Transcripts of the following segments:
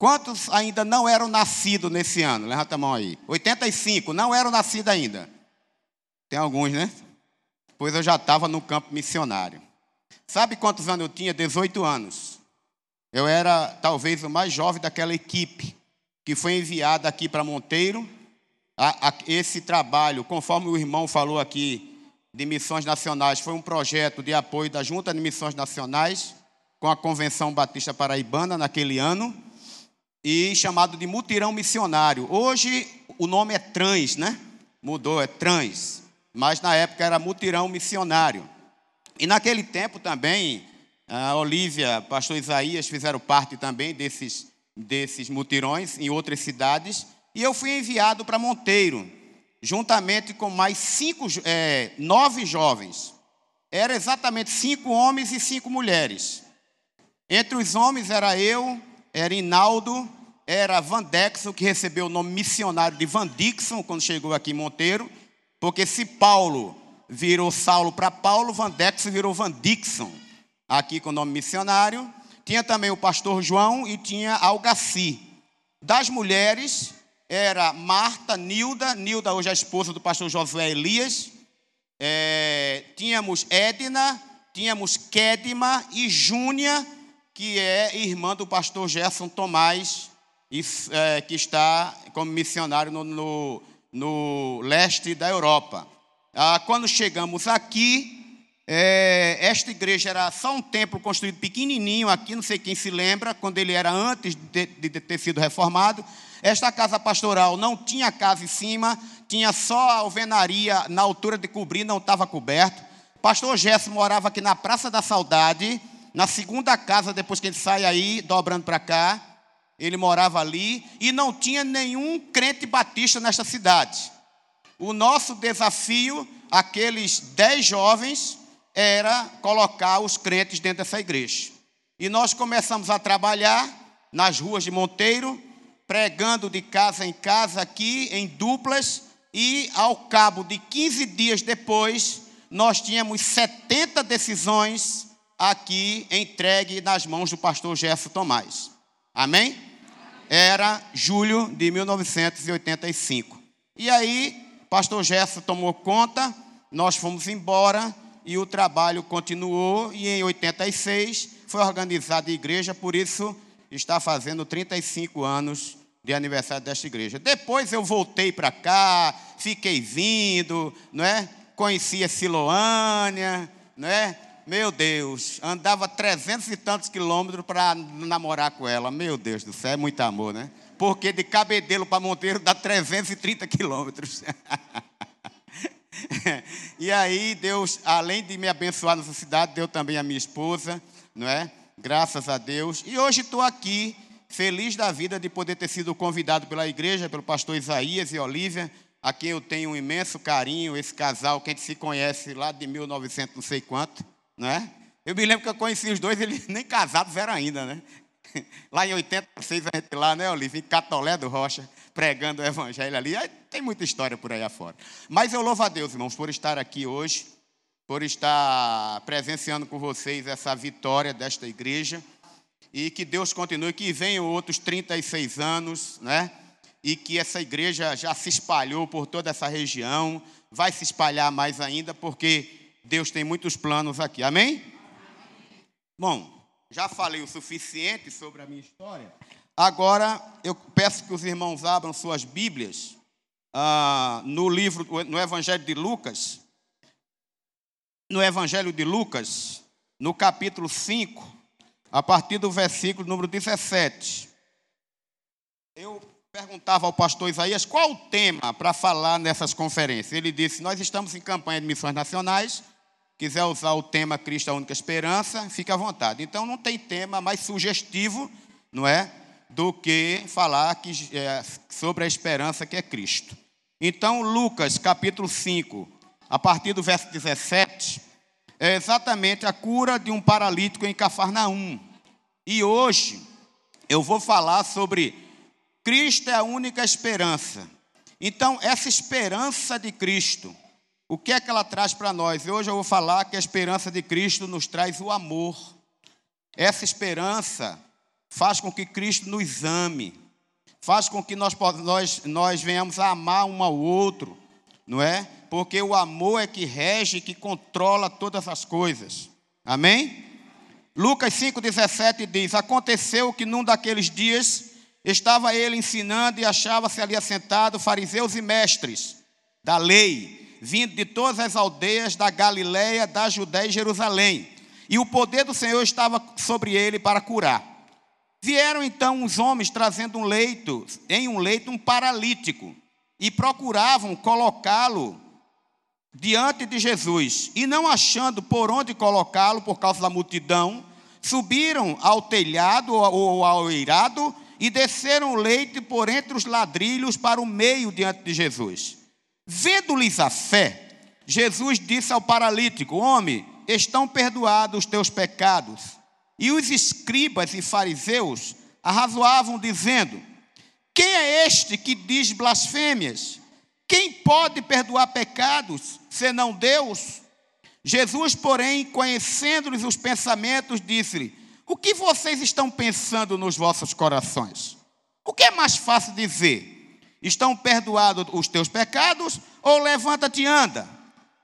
Quantos ainda não eram nascidos nesse ano? Levanta a mão aí. 85, não eram nascidos ainda. Tem alguns, né? Pois eu já estava no campo missionário. Sabe quantos anos eu tinha? 18 anos. Eu era talvez o mais jovem daquela equipe que foi enviada aqui para Monteiro. A, a, esse trabalho, conforme o irmão falou aqui, de missões nacionais, foi um projeto de apoio da Junta de Missões Nacionais com a Convenção Batista Paraibana naquele ano e chamado de mutirão missionário. Hoje o nome é trans, né? Mudou, é trans. Mas na época era mutirão missionário. E naquele tempo também, a Olívia, pastor Isaías fizeram parte também desses, desses mutirões em outras cidades. E eu fui enviado para Monteiro, juntamente com mais cinco, é, nove jovens. Era exatamente cinco homens e cinco mulheres. Entre os homens era eu, era Inaldo, era Van Dexon, que recebeu o nome missionário de Van Dixon quando chegou aqui em Monteiro, porque se Paulo virou Saulo para Paulo, Van Dexon virou Van Dixon, aqui com o nome missionário. Tinha também o pastor João e tinha Algaci. Das mulheres, era Marta, Nilda, Nilda hoje é a esposa do pastor Josué Elias. É, tínhamos Edna, tínhamos Kedma e Júnia, que é irmã do pastor Gerson Tomás, é, que está como missionário no, no, no leste da Europa. Ah, quando chegamos aqui, é, esta igreja era só um templo construído pequenininho aqui, não sei quem se lembra, quando ele era antes de, de ter sido reformado. Esta casa pastoral não tinha casa em cima, tinha só a alvenaria na altura de cobrir, não estava coberto. Pastor Gerson morava aqui na Praça da Saudade, na segunda casa, depois que ele sai aí, dobrando para cá, ele morava ali e não tinha nenhum crente batista nesta cidade. O nosso desafio, aqueles dez jovens, era colocar os crentes dentro dessa igreja. E nós começamos a trabalhar nas ruas de Monteiro, pregando de casa em casa aqui, em duplas, e ao cabo de 15 dias depois, nós tínhamos 70 decisões aqui entregue nas mãos do pastor Gerson Tomás. Amém? Era julho de 1985. E aí, pastor Gerson tomou conta, nós fomos embora e o trabalho continuou. E em 86 foi organizada a igreja, por isso está fazendo 35 anos de aniversário desta igreja. Depois eu voltei para cá, fiquei vindo, não é? Conheci a Siloânia, não é? Meu Deus, andava trezentos e tantos quilômetros para namorar com ela. Meu Deus do céu, é muito amor, né? Porque de Cabedelo para Monteiro dá 330 quilômetros. e aí, Deus, além de me abençoar nessa cidade, deu também a minha esposa, não é? Graças a Deus. E hoje estou aqui, feliz da vida de poder ter sido convidado pela igreja, pelo pastor Isaías e Olívia, a quem eu tenho um imenso carinho, esse casal que a gente se conhece lá de 1900 não sei quanto né? Eu me lembro que eu conheci os dois, eles nem casados eram ainda, né? Lá em 86, a gente lá, né, Olívio, em Catolé do Rocha, pregando o evangelho ali. Aí tem muita história por aí afora. Mas eu louvo a Deus, irmãos, por estar aqui hoje, por estar presenciando com vocês essa vitória desta igreja. E que Deus continue, que venham outros 36 anos, né? E que essa igreja já se espalhou por toda essa região, vai se espalhar mais ainda, porque Deus tem muitos planos aqui. Amém? Bom, já falei o suficiente sobre a minha história. Agora eu peço que os irmãos abram suas Bíblias ah, no livro, no Evangelho de Lucas. No Evangelho de Lucas, no capítulo 5, a partir do versículo número 17. Eu perguntava ao pastor Isaías qual o tema para falar nessas conferências. Ele disse: Nós estamos em campanha de missões nacionais quiser usar o tema Cristo a única esperança, fique à vontade. Então não tem tema mais sugestivo, não é, do que falar que, é, sobre a esperança que é Cristo. Então Lucas capítulo 5, a partir do verso 17, é exatamente a cura de um paralítico em Cafarnaum. E hoje eu vou falar sobre Cristo é a única esperança. Então, essa esperança de Cristo, o que é que ela traz para nós? Hoje eu vou falar que a esperança de Cristo nos traz o amor. Essa esperança faz com que Cristo nos ame, faz com que nós, nós, nós venhamos a amar um ao outro, não é? Porque o amor é que rege, que controla todas as coisas. Amém? Lucas 5,17 diz: Aconteceu que num daqueles dias estava ele ensinando e achava-se ali assentado fariseus e mestres da lei, vindo de todas as aldeias da Galiléia, da Judéia e Jerusalém. E o poder do Senhor estava sobre ele para curar. Vieram então os homens trazendo um leito, em um leito um paralítico, e procuravam colocá-lo diante de Jesus. E não achando por onde colocá-lo por causa da multidão, subiram ao telhado ou ao eirado e desceram o leite por entre os ladrilhos para o meio diante de Jesus. Vendo-lhes a fé, Jesus disse ao paralítico: Homem, estão perdoados os teus pecados. E os escribas e fariseus arrazoavam, dizendo: Quem é este que diz blasfêmias? Quem pode perdoar pecados, senão Deus? Jesus, porém, conhecendo-lhes os pensamentos, disse-lhe: o que vocês estão pensando nos vossos corações? O que é mais fácil dizer? Estão perdoados os teus pecados ou levanta-te e anda?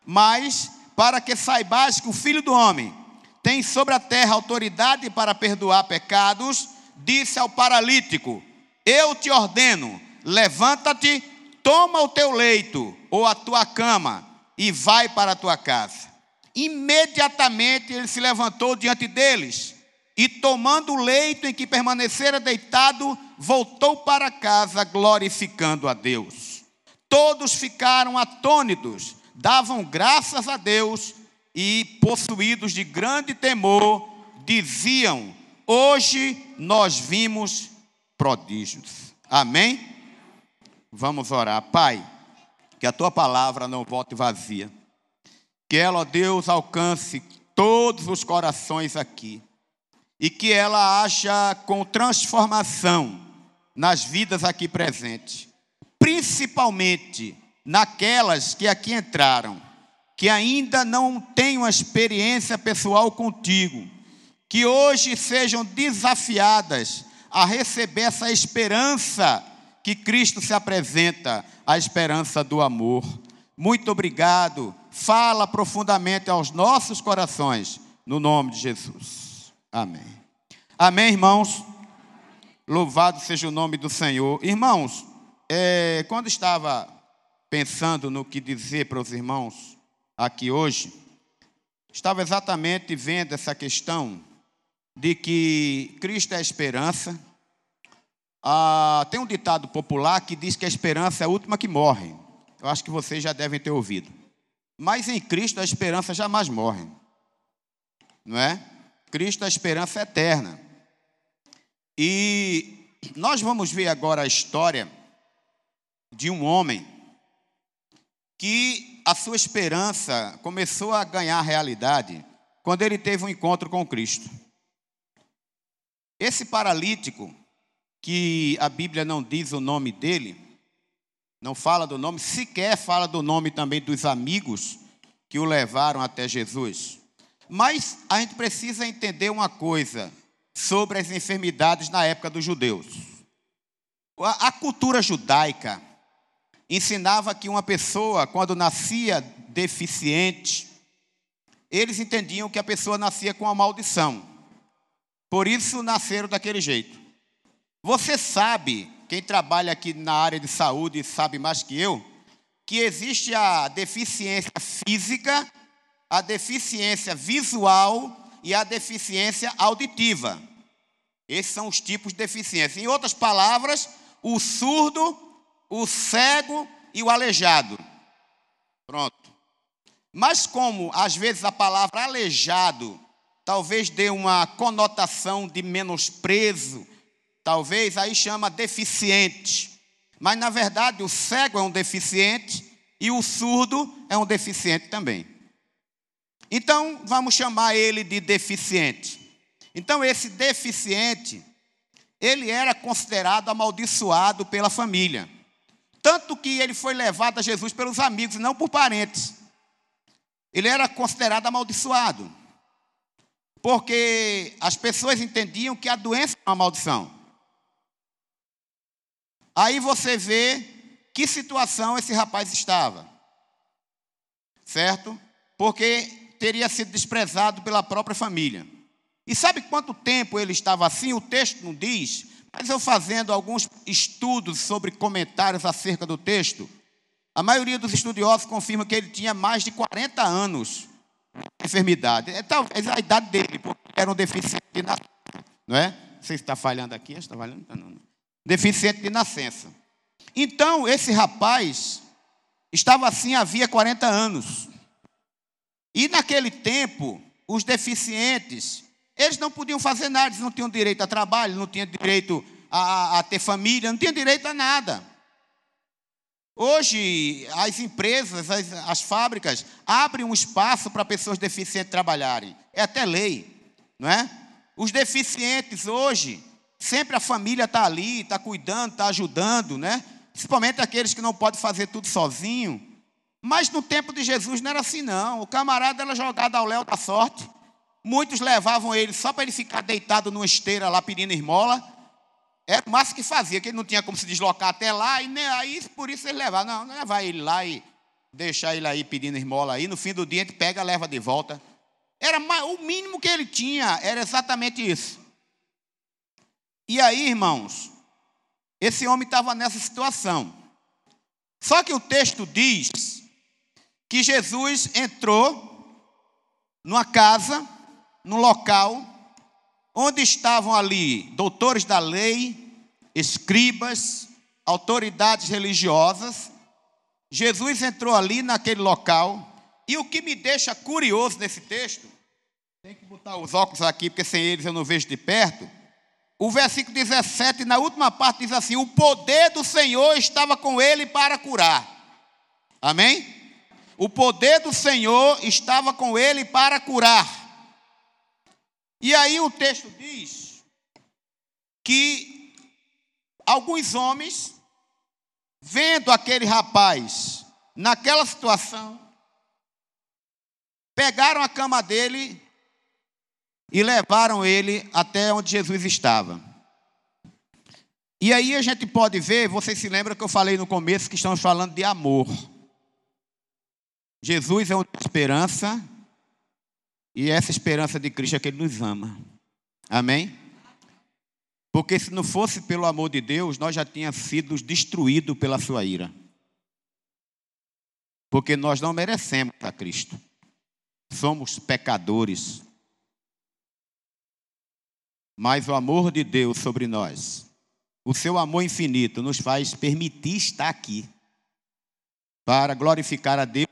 Mas para que saibais que o Filho do homem tem sobre a terra autoridade para perdoar pecados, disse ao paralítico: Eu te ordeno, levanta-te, toma o teu leito ou a tua cama e vai para a tua casa. Imediatamente ele se levantou diante deles e tomando o leito em que permanecera deitado, voltou para casa glorificando a Deus. Todos ficaram atônitos, davam graças a Deus e, possuídos de grande temor, diziam: Hoje nós vimos prodígios. Amém? Vamos orar. Pai, que a tua palavra não volte vazia. Que ela, ó Deus, alcance todos os corações aqui e que ela haja com transformação nas vidas aqui presentes, principalmente naquelas que aqui entraram, que ainda não têm uma experiência pessoal contigo, que hoje sejam desafiadas a receber essa esperança que Cristo se apresenta, a esperança do amor. Muito obrigado. Fala profundamente aos nossos corações, no nome de Jesus. Amém. Amém, irmãos? Louvado seja o nome do Senhor. Irmãos, é, quando estava pensando no que dizer para os irmãos aqui hoje, estava exatamente vendo essa questão de que Cristo é a esperança. Ah, tem um ditado popular que diz que a esperança é a última que morre. Eu acho que vocês já devem ter ouvido. Mas em Cristo a esperança jamais morre. Não é? Cristo a esperança eterna. E nós vamos ver agora a história de um homem que a sua esperança começou a ganhar realidade quando ele teve um encontro com Cristo. Esse paralítico, que a Bíblia não diz o nome dele, não fala do nome, sequer fala do nome também dos amigos que o levaram até Jesus. Mas a gente precisa entender uma coisa sobre as enfermidades na época dos judeus. A, cultura judaica ensinava que uma pessoa, quando nascia deficiente, eles entendiam que a pessoa nascia com uma maldição. Por isso nasceram daquele jeito. Você sabe, quem trabalha aqui na área de saúde sabe mais que eu, que existe a deficiência física a deficiência visual e a deficiência auditiva. Esses são os tipos de deficiência. Em outras palavras, o surdo, o cego e o aleijado. Pronto. Mas como às vezes a palavra aleijado talvez dê uma conotação de menosprezo, talvez aí chama deficiente. Mas na verdade o cego é um deficiente e o surdo é um deficiente também. Então, vamos chamar ele de deficiente. Então, esse deficiente, ele era considerado amaldiçoado pela família. Tanto que ele foi levado a Jesus pelos amigos, não por parentes. Ele era considerado amaldiçoado. porque as pessoas entendiam que a doença é uma maldição. Aí você vê que situação esse rapaz estava, certo? Porque teria sido desprezado pela própria família. E sabe quanto tempo ele estava assim? O texto não diz, mas eu fazendo alguns estudos sobre comentários acerca do texto, a maioria dos estudiosos confirma que ele tinha mais de 40 anos de enfermidade. É talvez a idade dele, porque era um deficiente de nascença. Não é? Você está falhando aqui? Está falhando? Não, não. Deficiente de nascença. Então, esse rapaz estava assim havia 40 anos. E naquele tempo, os deficientes, eles não podiam fazer nada, eles não tinham direito a trabalho, não tinham direito a, a ter família, não tinham direito a nada. Hoje, as empresas, as, as fábricas abrem um espaço para pessoas deficientes trabalharem. É até lei, não é? Os deficientes hoje, sempre a família está ali, está cuidando, está ajudando, né? Principalmente aqueles que não podem fazer tudo sozinho. Mas no tempo de Jesus não era assim, não. O camarada era jogado ao léu da sorte. Muitos levavam ele só para ele ficar deitado numa esteira lá pedindo esmola. Era o máximo que fazia, que ele não tinha como se deslocar até lá, e nem, aí por isso ele levava. Não, não levar ele lá e deixar ele aí pedindo esmola aí. No fim do dia a gente pega, leva de volta. Era o mínimo que ele tinha, era exatamente isso. E aí, irmãos, esse homem estava nessa situação. Só que o texto diz que Jesus entrou numa casa, num local, onde estavam ali doutores da lei, escribas, autoridades religiosas. Jesus entrou ali naquele local, e o que me deixa curioso nesse texto, tem que botar os óculos aqui, porque sem eles eu não vejo de perto. O versículo 17, na última parte, diz assim: O poder do Senhor estava com ele para curar. Amém? O poder do Senhor estava com ele para curar. E aí o texto diz que alguns homens, vendo aquele rapaz naquela situação, pegaram a cama dele e levaram ele até onde Jesus estava. E aí a gente pode ver, vocês se lembram que eu falei no começo que estamos falando de amor. Jesus é uma esperança, e essa esperança de Cristo é que Ele nos ama. Amém? Porque se não fosse pelo amor de Deus, nós já tínhamos sido destruídos pela sua ira. Porque nós não merecemos a Cristo. Somos pecadores. Mas o amor de Deus sobre nós, o seu amor infinito, nos faz permitir estar aqui para glorificar a Deus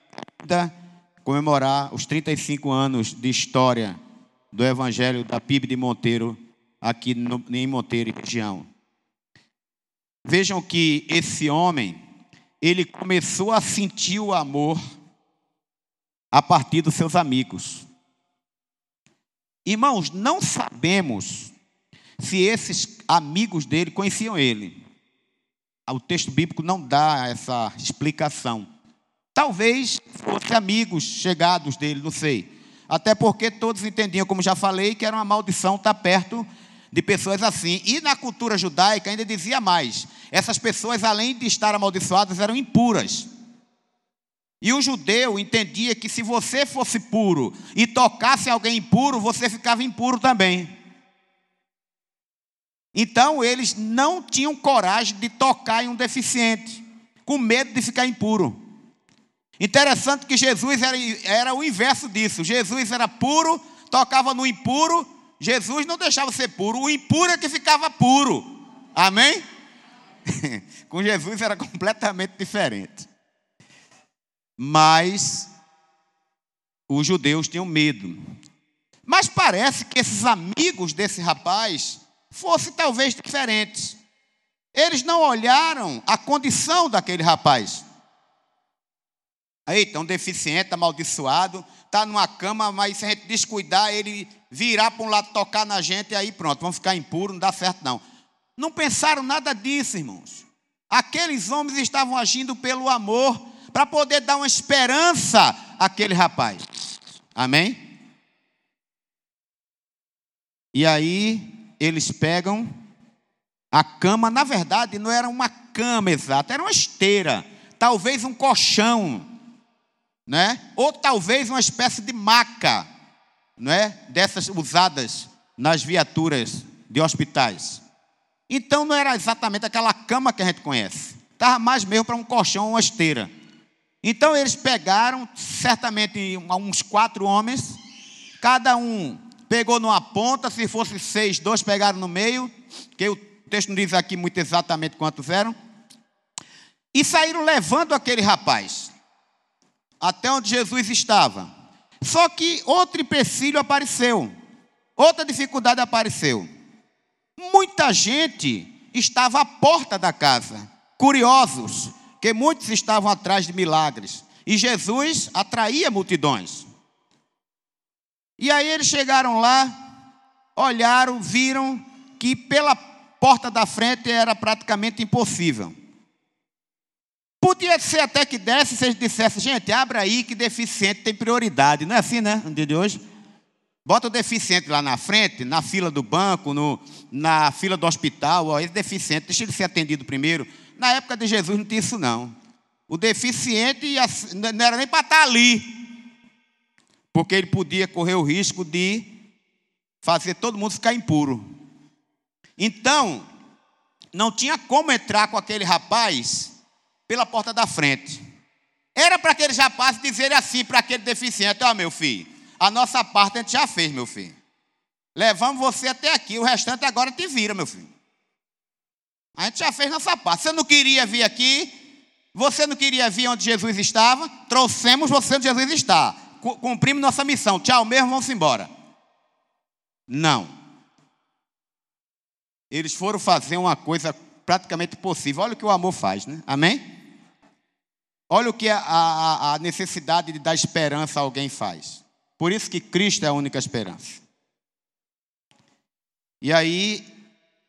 comemorar os 35 anos de história do Evangelho da PIB de Monteiro, aqui no, em Monteiro e região. Vejam que esse homem, ele começou a sentir o amor a partir dos seus amigos. Irmãos, não sabemos se esses amigos dele conheciam ele. O texto bíblico não dá essa explicação. Talvez fossem amigos chegados dele, não sei. Até porque todos entendiam, como já falei, que era uma maldição estar perto de pessoas assim. E na cultura judaica ainda dizia mais: essas pessoas, além de estar amaldiçoadas, eram impuras. E o judeu entendia que se você fosse puro e tocasse alguém impuro, você ficava impuro também. Então eles não tinham coragem de tocar em um deficiente, com medo de ficar impuro. Interessante que Jesus era, era o inverso disso. Jesus era puro, tocava no impuro. Jesus não deixava ser puro, o impuro é que ficava puro. Amém? Com Jesus era completamente diferente. Mas os judeus tinham medo. Mas parece que esses amigos desse rapaz fossem talvez diferentes. Eles não olharam a condição daquele rapaz. Aí, tão deficiente, amaldiçoado, está numa cama, mas se a gente descuidar, ele virar para um lado, tocar na gente, e aí pronto, vamos ficar impuros, não dá certo não. Não pensaram nada disso, irmãos. Aqueles homens estavam agindo pelo amor, para poder dar uma esperança àquele rapaz. Amém? E aí eles pegam a cama, na verdade não era uma cama exata, era uma esteira, talvez um colchão, né? Ou talvez uma espécie de maca, né? Dessas usadas nas viaturas de hospitais. Então não era exatamente aquela cama que a gente conhece. Estava mais mesmo para um colchão, uma esteira. Então eles pegaram, certamente uns quatro homens, cada um pegou numa ponta, se fosse seis, dois pegaram no meio, que o texto não diz aqui muito exatamente quantos eram, e saíram levando aquele rapaz até onde Jesus estava. Só que outro empecilho apareceu, outra dificuldade apareceu. Muita gente estava à porta da casa, curiosos, que muitos estavam atrás de milagres. E Jesus atraía multidões. E aí eles chegaram lá, olharam, viram que pela porta da frente era praticamente impossível. Podia ser até que desse, se eles dissessem, gente, abra aí que deficiente tem prioridade. Não é assim, né? No dia de hoje. Bota o deficiente lá na frente, na fila do banco, no, na fila do hospital, ó, esse deficiente, deixa ele ser atendido primeiro. Na época de Jesus não tinha isso, não. O deficiente não era nem para estar ali, porque ele podia correr o risco de fazer todo mundo ficar impuro. Então, não tinha como entrar com aquele rapaz pela porta da frente. Era para aqueles rapazes dizerem assim para aquele deficiente: Ó, oh, meu filho, a nossa parte a gente já fez, meu filho. Levamos você até aqui, o restante agora te vira, meu filho. A gente já fez nossa parte. Você não queria vir aqui, você não queria vir onde Jesus estava, trouxemos você onde Jesus está. Cumprimos nossa missão. Tchau mesmo, vamos embora. Não. Eles foram fazer uma coisa praticamente possível. Olha o que o amor faz, né? Amém? Olha o que a, a, a necessidade de dar esperança a alguém faz. Por isso que Cristo é a única esperança. E aí,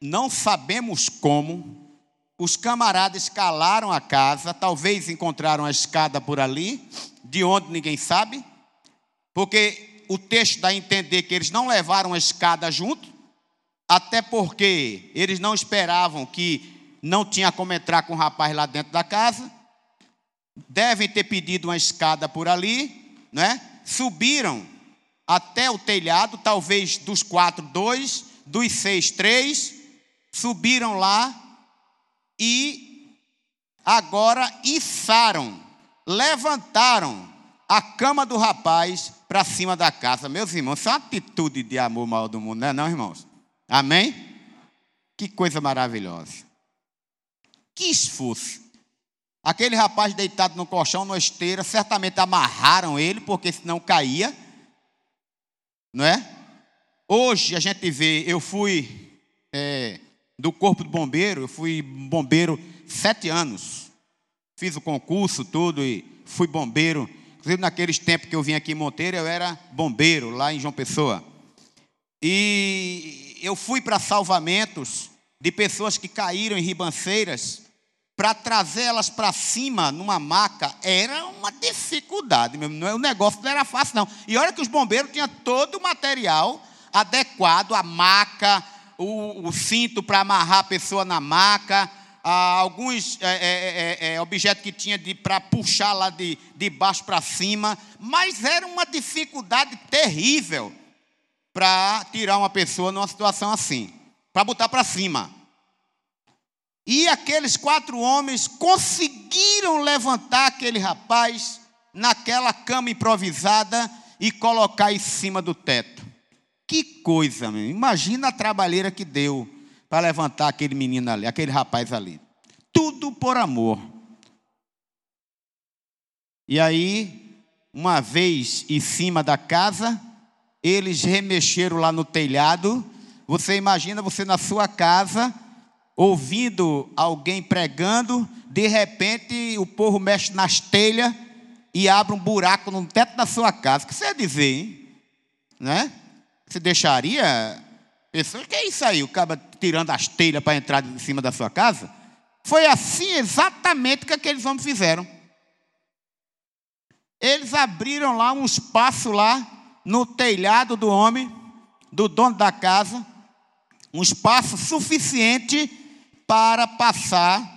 não sabemos como, os camaradas escalaram a casa, talvez encontraram a escada por ali, de onde ninguém sabe, porque o texto dá a entender que eles não levaram a escada junto, até porque eles não esperavam que não tinha como entrar com o rapaz lá dentro da casa, devem ter pedido uma escada por ali, né? subiram até o telhado, talvez dos quatro, dois, dos seis, três, subiram lá e agora içaram, levantaram a cama do rapaz para cima da casa. Meus irmãos, isso é uma atitude de amor maior do mundo, não é não, irmãos? Amém? Que coisa maravilhosa. Que esforço. Aquele rapaz deitado no colchão, na esteira, certamente amarraram ele, porque senão caía. Não é? Hoje a gente vê, eu fui é, do corpo de bombeiro, eu fui bombeiro sete anos. Fiz o concurso, tudo, e fui bombeiro. Inclusive, naqueles tempos que eu vim aqui em Monteiro, eu era bombeiro lá em João Pessoa. E eu fui para salvamentos de pessoas que caíram em ribanceiras para trazê-las para cima numa maca era uma dificuldade mesmo. É, o negócio não era fácil, não. E olha que os bombeiros tinham todo o material adequado, a maca, o, o cinto para amarrar a pessoa na maca, alguns é, é, é, é, objetos que tinha para puxar lá de, de baixo para cima, mas era uma dificuldade terrível para tirar uma pessoa numa situação assim, para botar para cima. E aqueles quatro homens conseguiram levantar aquele rapaz naquela cama improvisada e colocar em cima do teto. Que coisa, meu. imagina a trabalheira que deu para levantar aquele menino ali, aquele rapaz ali. Tudo por amor. E aí, uma vez em cima da casa, eles remexeram lá no telhado. Você imagina você na sua casa, ouvindo alguém pregando, de repente o povo mexe nas telhas e abre um buraco no teto da sua casa. O que você ia dizer, hein? Né? Você deixaria pessoas? Que é isso aí? O cara tirando as telhas para entrar em cima da sua casa? Foi assim exatamente que aqueles homens fizeram. Eles abriram lá um espaço lá no telhado do homem, do dono da casa um espaço suficiente para passar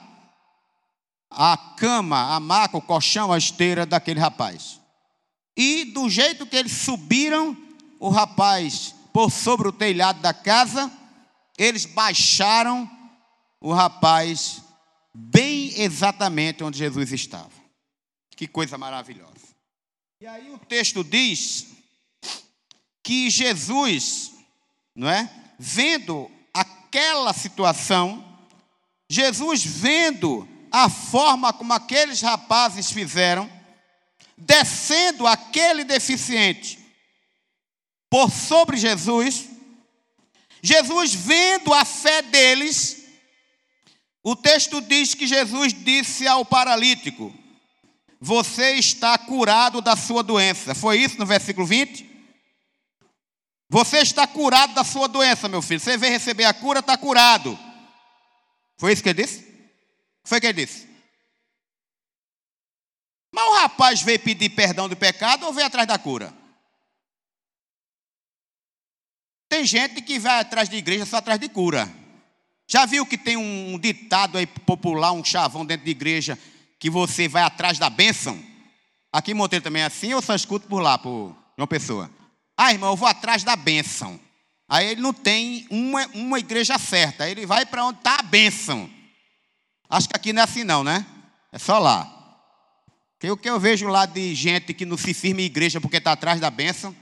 a cama, a maca, o colchão, a esteira daquele rapaz. E do jeito que eles subiram, o rapaz por sobre o telhado da casa, eles baixaram o rapaz bem exatamente onde Jesus estava. Que coisa maravilhosa. E aí o texto diz que Jesus, não é? Vendo aquela situação, Jesus vendo a forma como aqueles rapazes fizeram, descendo aquele deficiente por sobre Jesus, Jesus vendo a fé deles, o texto diz que Jesus disse ao paralítico: Você está curado da sua doença. Foi isso no versículo 20? Você está curado da sua doença, meu filho. Você veio receber a cura, está curado. Foi isso que ele disse? Foi o que ele disse? Mas o rapaz veio pedir perdão do pecado ou veio atrás da cura? Tem gente que vai atrás de igreja só atrás de cura. Já viu que tem um ditado aí popular, um chavão dentro de igreja, que você vai atrás da bênção? Aqui em Monteiro também é assim, eu só escuto por lá, por uma pessoa. Ah, irmão, eu vou atrás da bênção. Aí ele não tem uma, uma igreja certa, ele vai para onde está a bênção. Acho que aqui não é assim não, né? É só lá. Porque o que eu vejo lá de gente que não se firma em igreja porque está atrás da bênção,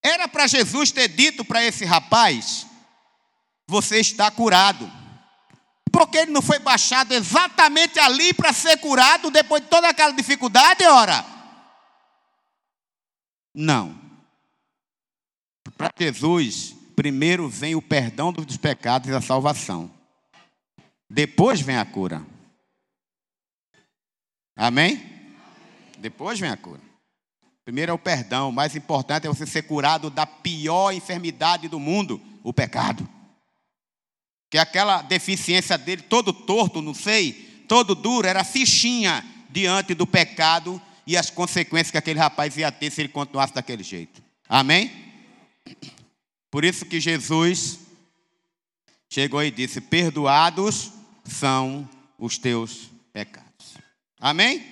era para Jesus ter dito para esse rapaz: Você está curado. Porque ele não foi baixado exatamente ali para ser curado depois de toda aquela dificuldade, ora? Não. Para Jesus, primeiro vem o perdão dos pecados e a salvação. Depois vem a cura. Amém? Depois vem a cura. Primeiro é o perdão, o mais importante é você ser curado da pior enfermidade do mundo, o pecado. Que aquela deficiência dele, todo torto, não sei, todo duro, era fichinha diante do pecado e as consequências que aquele rapaz ia ter se ele continuasse daquele jeito. Amém? Por isso que Jesus chegou e disse: Perdoados são os teus pecados. Amém?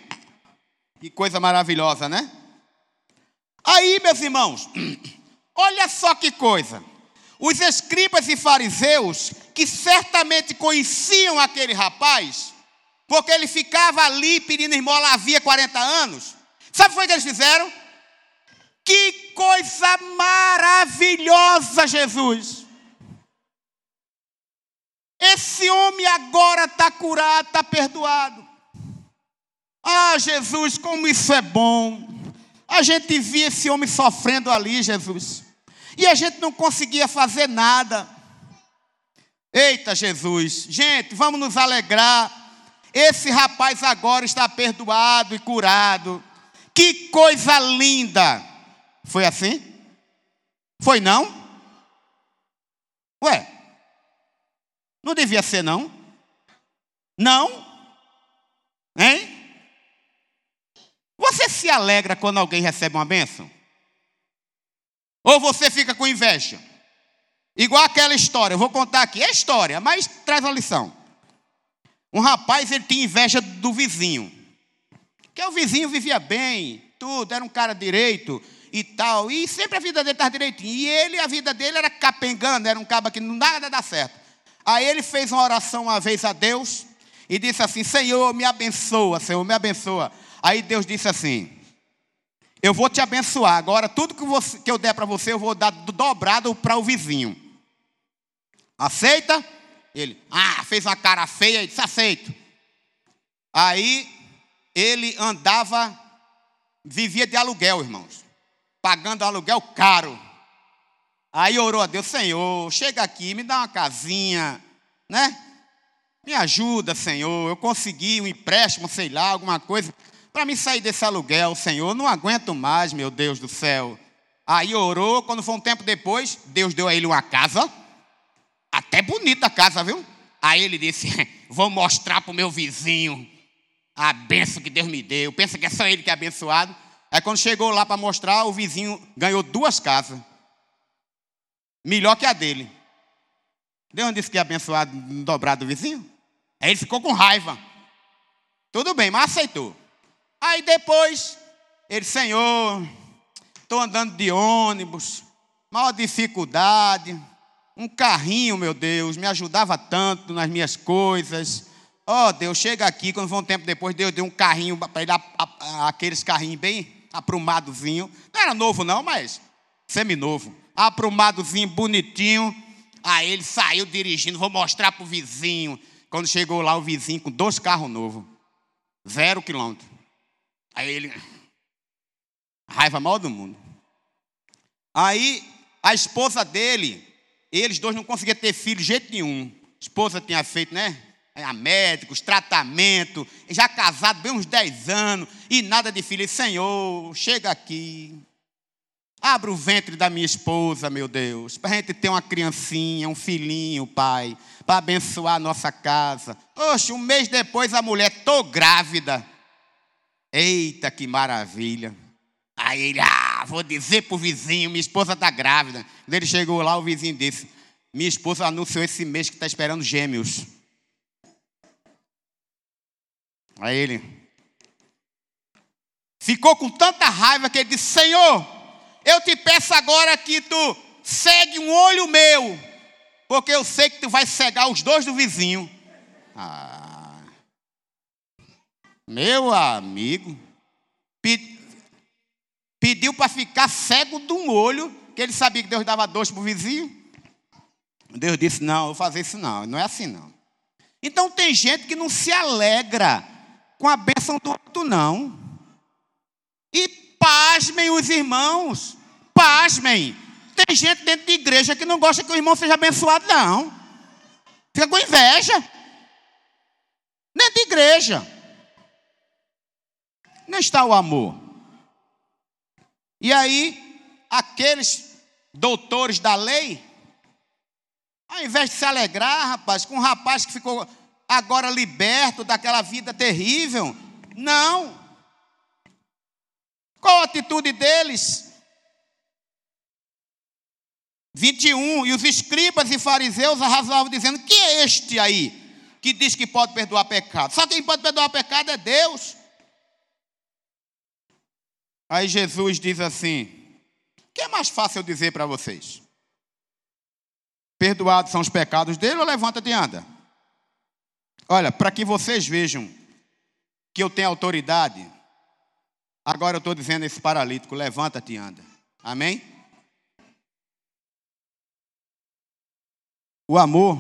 Que coisa maravilhosa, né? Aí, meus irmãos, olha só que coisa. Os escribas e fariseus, que certamente conheciam aquele rapaz, porque ele ficava ali pedindo esmola havia 40 anos, sabe o que eles fizeram? Que coisa maravilhosa, Jesus! Esse homem agora está curado, está perdoado. Ah, Jesus, como isso é bom. A gente via esse homem sofrendo ali, Jesus. E a gente não conseguia fazer nada. Eita, Jesus. Gente, vamos nos alegrar. Esse rapaz agora está perdoado e curado. Que coisa linda. Foi assim? Foi não? Ué, não devia ser não? Não? Hein? Você se alegra quando alguém recebe uma bênção? Ou você fica com inveja? Igual aquela história, eu vou contar aqui, é história, mas traz a lição. Um rapaz, ele tinha inveja do vizinho. Que o vizinho vivia bem, tudo, era um cara direito e tal. E sempre a vida dele estava direitinho. E ele, a vida dele era capengando, era um cabo que nada dá certo. Aí ele fez uma oração uma vez a Deus e disse assim: Senhor, me abençoa, Senhor, me abençoa. Aí Deus disse assim: Eu vou te abençoar. Agora, tudo que, você, que eu der para você, eu vou dar dobrado para o vizinho. Aceita? Ele, ah, fez uma cara feia e disse: Aceito. Aí ele andava, vivia de aluguel, irmãos, pagando aluguel caro. Aí orou a Deus: Senhor, chega aqui, me dá uma casinha, né? Me ajuda, Senhor. Eu consegui um empréstimo, sei lá, alguma coisa para me sair desse aluguel, Senhor, não aguento mais, meu Deus do céu. Aí orou, quando foi um tempo depois, Deus deu a ele uma casa, até bonita a casa, viu? Aí ele disse: Vou mostrar para o meu vizinho a benção que Deus me deu. Pensa que é só ele que é abençoado. Aí quando chegou lá para mostrar, o vizinho ganhou duas casas. Melhor que a dele. Deus disse que ia abençoar dobrado vizinho? Aí ele ficou com raiva. Tudo bem, mas aceitou. Aí depois, ele, Senhor, estou andando de ônibus, maior dificuldade, um carrinho, meu Deus, me ajudava tanto nas minhas coisas. Ó oh, Deus, chega aqui, quando foi um tempo depois, Deus deu um carrinho para ele, aqueles carrinhos bem aprumadozinho. Não era novo não, mas semi-novo. Aprumadozinho, bonitinho. Aí ele saiu dirigindo, vou mostrar pro vizinho. Quando chegou lá, o vizinho com dois carros novos. Zero quilômetro. Aí ele. Raiva mal do mundo. Aí a esposa dele, eles dois não conseguiam ter filho de jeito nenhum. A esposa tinha feito, né? A médicos, tratamento, já casado bem uns 10 anos, e nada de filho. Senhor, chega aqui. Abra o ventre da minha esposa, meu Deus, para a gente ter uma criancinha, um filhinho, pai, para abençoar a nossa casa. Oxe, um mês depois a mulher, tô grávida. Eita, que maravilha. Aí ele, ah, vou dizer pro vizinho, minha esposa está grávida. Quando ele chegou lá, o vizinho disse, minha esposa anunciou esse mês que está esperando gêmeos. Aí ele ficou com tanta raiva que ele disse, Senhor, eu te peço agora que tu segue um olho meu, porque eu sei que tu vai cegar os dois do vizinho. Ah, meu amigo, pediu para ficar cego de um olho, que ele sabia que Deus dava dois para o vizinho. Deus disse: Não, eu vou fazer isso não, não é assim não. Então tem gente que não se alegra com a bênção do outro, não. E Pasmem os irmãos, pasmem. Tem gente dentro de igreja que não gosta que o irmão seja abençoado, não. Fica com inveja. Dentro de igreja. Não está o amor. E aí, aqueles doutores da lei, ao invés de se alegrar, rapaz, com um rapaz que ficou agora liberto daquela vida terrível, não. Qual a atitude deles? 21. E os escribas e fariseus arrasavam dizendo: Quem é este aí que diz que pode perdoar pecado? Só quem pode perdoar pecado é Deus. Aí Jesus diz assim: O que é mais fácil eu dizer para vocês? Perdoados são os pecados dele ou levanta-te e anda? Olha, para que vocês vejam que eu tenho autoridade, Agora eu estou dizendo a esse paralítico: levanta-te e anda. Amém? O amor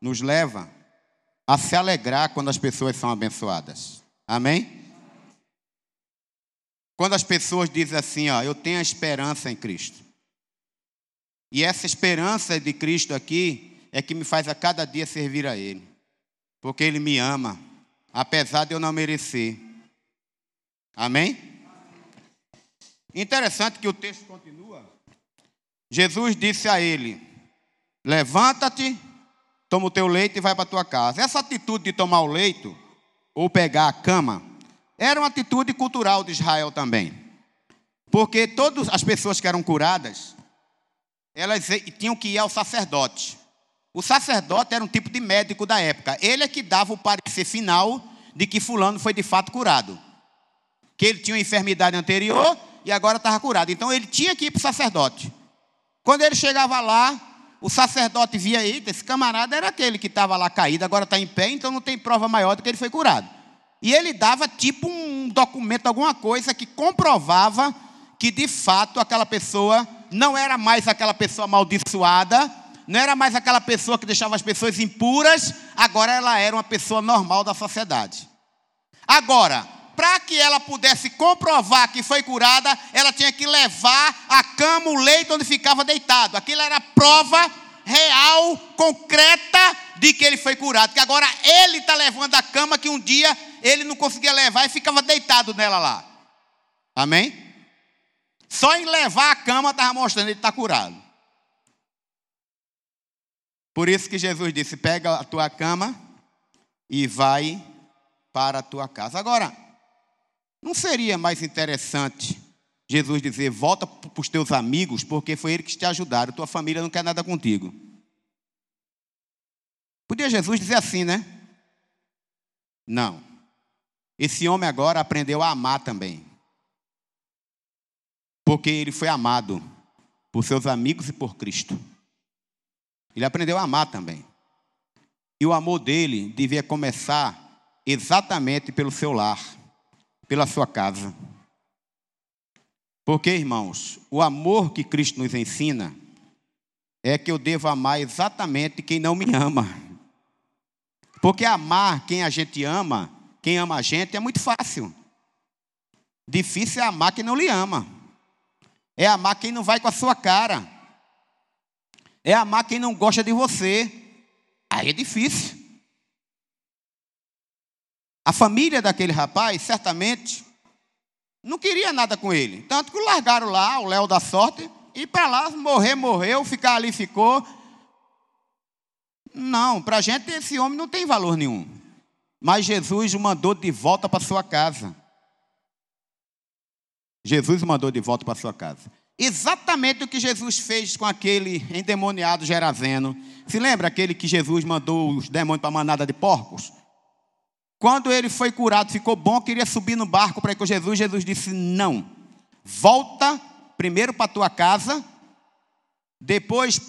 nos leva a se alegrar quando as pessoas são abençoadas. Amém? Quando as pessoas dizem assim, ó, eu tenho a esperança em Cristo. E essa esperança de Cristo aqui é que me faz a cada dia servir a Ele. Porque Ele me ama, apesar de eu não merecer. Amém? Interessante que o texto continua. Jesus disse a ele: Levanta-te, toma o teu leito e vai para a tua casa. Essa atitude de tomar o leito ou pegar a cama era uma atitude cultural de Israel também. Porque todas as pessoas que eram curadas, elas tinham que ir ao sacerdote. O sacerdote era um tipo de médico da época. Ele é que dava o parecer final de que fulano foi de fato curado que ele tinha uma enfermidade anterior e agora estava curado. Então ele tinha que ir para o sacerdote. Quando ele chegava lá, o sacerdote via aí, esse camarada era aquele que estava lá caído, agora está em pé, então não tem prova maior do que ele foi curado. E ele dava tipo um documento, alguma coisa que comprovava que de fato aquela pessoa não era mais aquela pessoa amaldiçoada, não era mais aquela pessoa que deixava as pessoas impuras, agora ela era uma pessoa normal da sociedade. Agora, para que ela pudesse comprovar que foi curada, ela tinha que levar a cama, o leito onde ficava deitado. Aquilo era prova real, concreta, de que ele foi curado. Que agora ele está levando a cama que um dia ele não conseguia levar e ficava deitado nela lá. Amém? Só em levar a cama estava mostrando que ele está curado. Por isso que Jesus disse: pega a tua cama e vai para a tua casa. Agora, Não seria mais interessante Jesus dizer: volta para os teus amigos, porque foi eles que te ajudaram, tua família não quer nada contigo. Podia Jesus dizer assim, né? Não. Esse homem agora aprendeu a amar também. Porque ele foi amado por seus amigos e por Cristo. Ele aprendeu a amar também. E o amor dele devia começar exatamente pelo seu lar, pela sua casa. Porque, irmãos, o amor que Cristo nos ensina é que eu devo amar exatamente quem não me ama. Porque amar quem a gente ama, quem ama a gente, é muito fácil. Difícil é amar quem não lhe ama. É amar quem não vai com a sua cara. É amar quem não gosta de você. Aí é difícil. A família daquele rapaz, certamente, não queria nada com ele. Tanto que largaram lá o Léo da sorte e para lá morrer, morreu, ficar ali, ficou. Não, para a gente esse homem não tem valor nenhum. Mas Jesus o mandou de volta para sua casa. Jesus o mandou de volta para sua casa. Exatamente o que Jesus fez com aquele endemoniado Gerazeno. Se lembra aquele que Jesus mandou os demônios para a manada de porcos? Quando ele foi curado, ficou bom, queria subir no barco para ir com Jesus. Jesus disse: Não, volta primeiro para tua casa, depois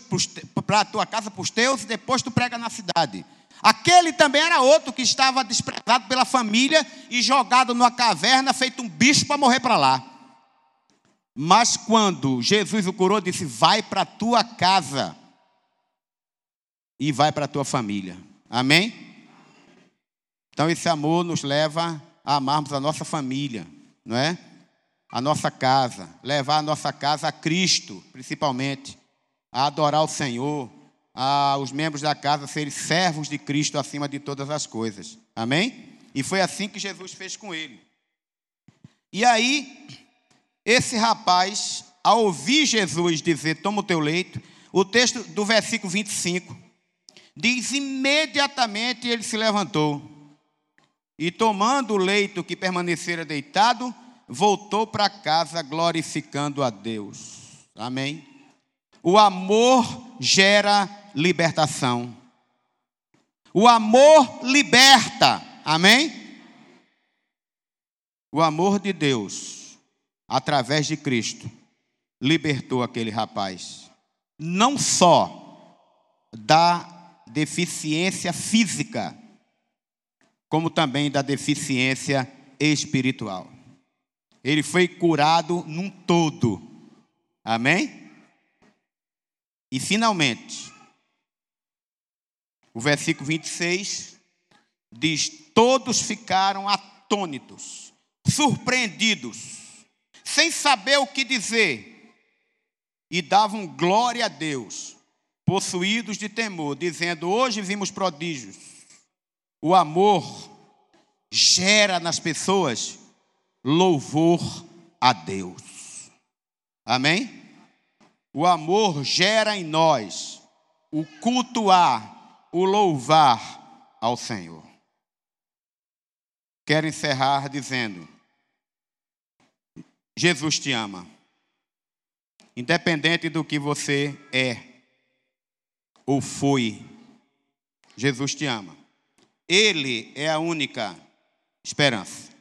para tua casa para os teus, depois tu prega na cidade. Aquele também era outro que estava desprezado pela família e jogado numa caverna, feito um bicho para morrer para lá. Mas quando Jesus o curou, disse: Vai para a tua casa e vai para a tua família. Amém? Então esse amor nos leva a amarmos a nossa família, não é? A nossa casa, levar a nossa casa a Cristo, principalmente, a adorar o Senhor, a os membros da casa serem servos de Cristo acima de todas as coisas. Amém? E foi assim que Jesus fez com ele. E aí, esse rapaz, ao ouvir Jesus dizer: Toma o teu leito, o texto do versículo 25 diz: Imediatamente ele se levantou e tomando o leito que permanecera deitado, voltou para casa glorificando a Deus. Amém. O amor gera libertação. O amor liberta. Amém? O amor de Deus, através de Cristo, libertou aquele rapaz. Não só da deficiência física, como também da deficiência espiritual. Ele foi curado num todo. Amém? E finalmente, o versículo 26 diz: Todos ficaram atônitos, surpreendidos, sem saber o que dizer, e davam glória a Deus, possuídos de temor, dizendo: Hoje vimos prodígios o amor gera nas pessoas louvor a Deus. Amém? O amor gera em nós o cultuar, o louvar ao Senhor. Quero encerrar dizendo: Jesus te ama. Independente do que você é ou foi, Jesus te ama. Ele é a única esperança.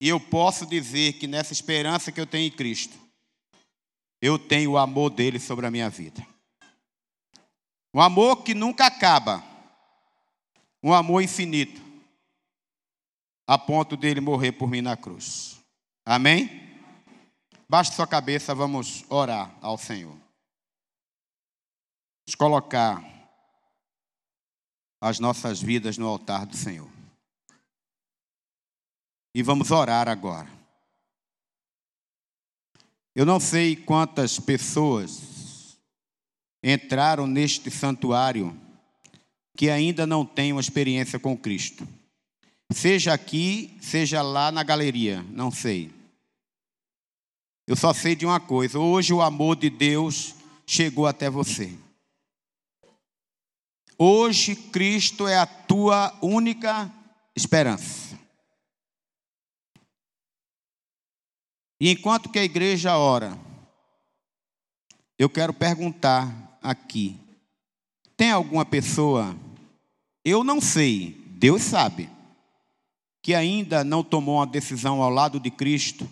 E eu posso dizer que nessa esperança que eu tenho em Cristo, eu tenho o amor dele sobre a minha vida. Um amor que nunca acaba. Um amor infinito. A ponto dele morrer por mim na cruz. Amém? Baixe sua cabeça, vamos orar ao Senhor. Vamos colocar as nossas vidas no altar do Senhor. E vamos orar agora. Eu não sei quantas pessoas entraram neste santuário que ainda não têm uma experiência com Cristo. Seja aqui, seja lá na galeria, não sei. Eu só sei de uma coisa: hoje o amor de Deus chegou até você. Hoje Cristo é a tua única esperança. E enquanto que a igreja ora, eu quero perguntar aqui: tem alguma pessoa? Eu não sei, Deus sabe que ainda não tomou uma decisão ao lado de Cristo,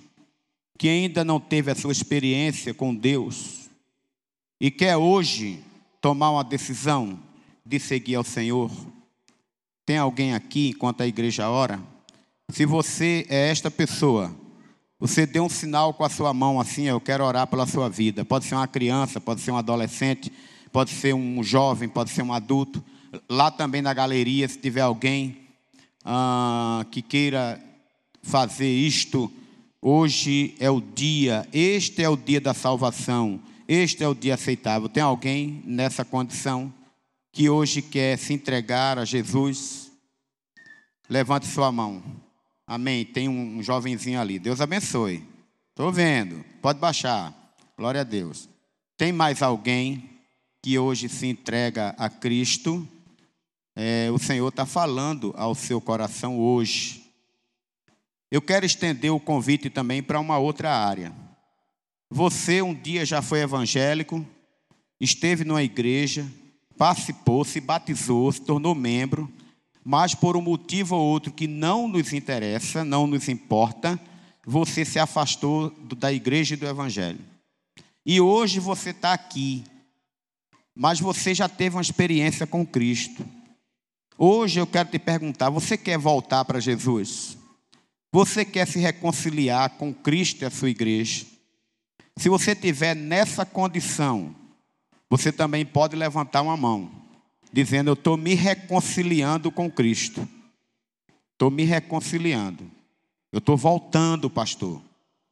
que ainda não teve a sua experiência com Deus e quer hoje tomar uma decisão de seguir ao Senhor? Tem alguém aqui enquanto a igreja ora? Se você é esta pessoa, você dê um sinal com a sua mão assim, eu quero orar pela sua vida. Pode ser uma criança, pode ser um adolescente, pode ser um jovem, pode ser um adulto. Lá também na galeria, se tiver alguém ah, que queira fazer isto, hoje é o dia, este é o dia da salvação, este é o dia aceitável. Tem alguém nessa condição que hoje quer se entregar a Jesus? Levante sua mão. Amém. Tem um jovenzinho ali. Deus abençoe. Estou vendo. Pode baixar. Glória a Deus. Tem mais alguém que hoje se entrega a Cristo? É, o Senhor está falando ao seu coração hoje. Eu quero estender o convite também para uma outra área. Você um dia já foi evangélico, esteve numa igreja, participou, se batizou, se tornou membro, mas por um motivo ou outro que não nos interessa, não nos importa, você se afastou da igreja e do evangelho. E hoje você está aqui, mas você já teve uma experiência com Cristo. Hoje eu quero te perguntar: você quer voltar para Jesus? Você quer se reconciliar com Cristo e a sua igreja? Se você estiver nessa condição, você também pode levantar uma mão dizendo: Eu estou me reconciliando com Cristo. Estou me reconciliando. Eu estou voltando, pastor.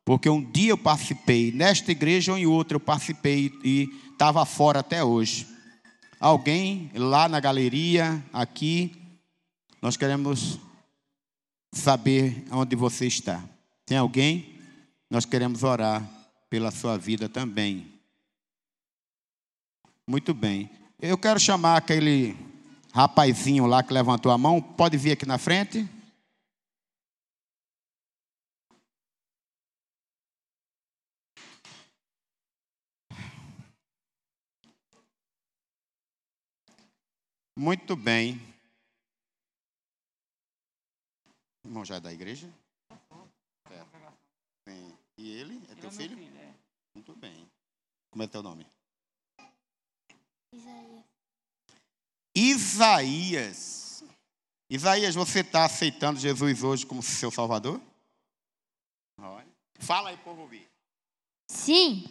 Porque um dia eu participei, nesta igreja ou em outra eu participei e estava fora até hoje. Alguém lá na galeria, aqui, nós queremos saber onde você está. Tem alguém? Nós queremos orar pela sua vida também. Muito bem. Eu quero chamar aquele rapazinho lá que levantou a mão. Pode vir aqui na frente. Muito bem. O irmão já é da igreja? É. Sim. E ele? É teu filho? É. Muito bem. Como é teu nome? Isaías. Isaías, você está aceitando Jesus hoje como seu Salvador? Olha. Fala aí, povo ouvir. Sim.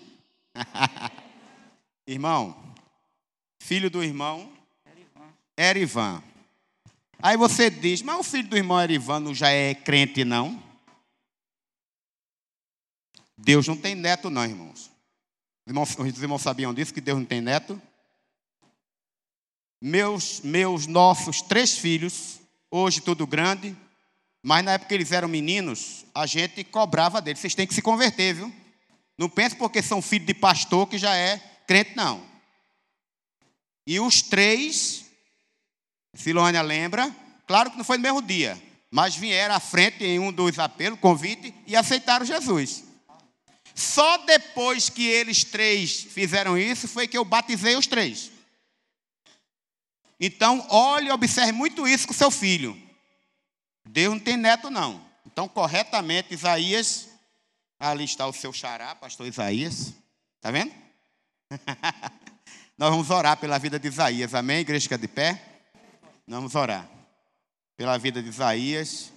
irmão, filho do irmão Erivan. Aí você diz, mas o filho do irmão Erivan não já é crente, não? Deus não tem neto, não, irmãos. Os irmãos, os irmãos sabiam disso, que Deus não tem neto? meus, meus nossos três filhos, hoje tudo grande, mas na época que eles eram meninos, a gente cobrava deles. Vocês têm que se converter, viu? Não pense porque são filhos de pastor que já é crente, não. E os três, Silônia lembra, claro que não foi no mesmo dia, mas vieram à frente em um dos apelos, convite, e aceitaram Jesus. Só depois que eles três fizeram isso, foi que eu batizei os três. Então, olhe e observe muito isso com seu filho. Deus não tem neto, não. Então, corretamente, Isaías, ali está o seu xará, pastor Isaías. Está vendo? Nós vamos orar pela vida de Isaías, amém? Igreja fica de pé. Nós vamos orar pela vida de Isaías.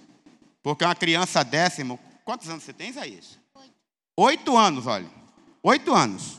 Porque uma criança décimo. Quantos anos você tem, Isaías? Oito. Oito anos, olha. Oito anos.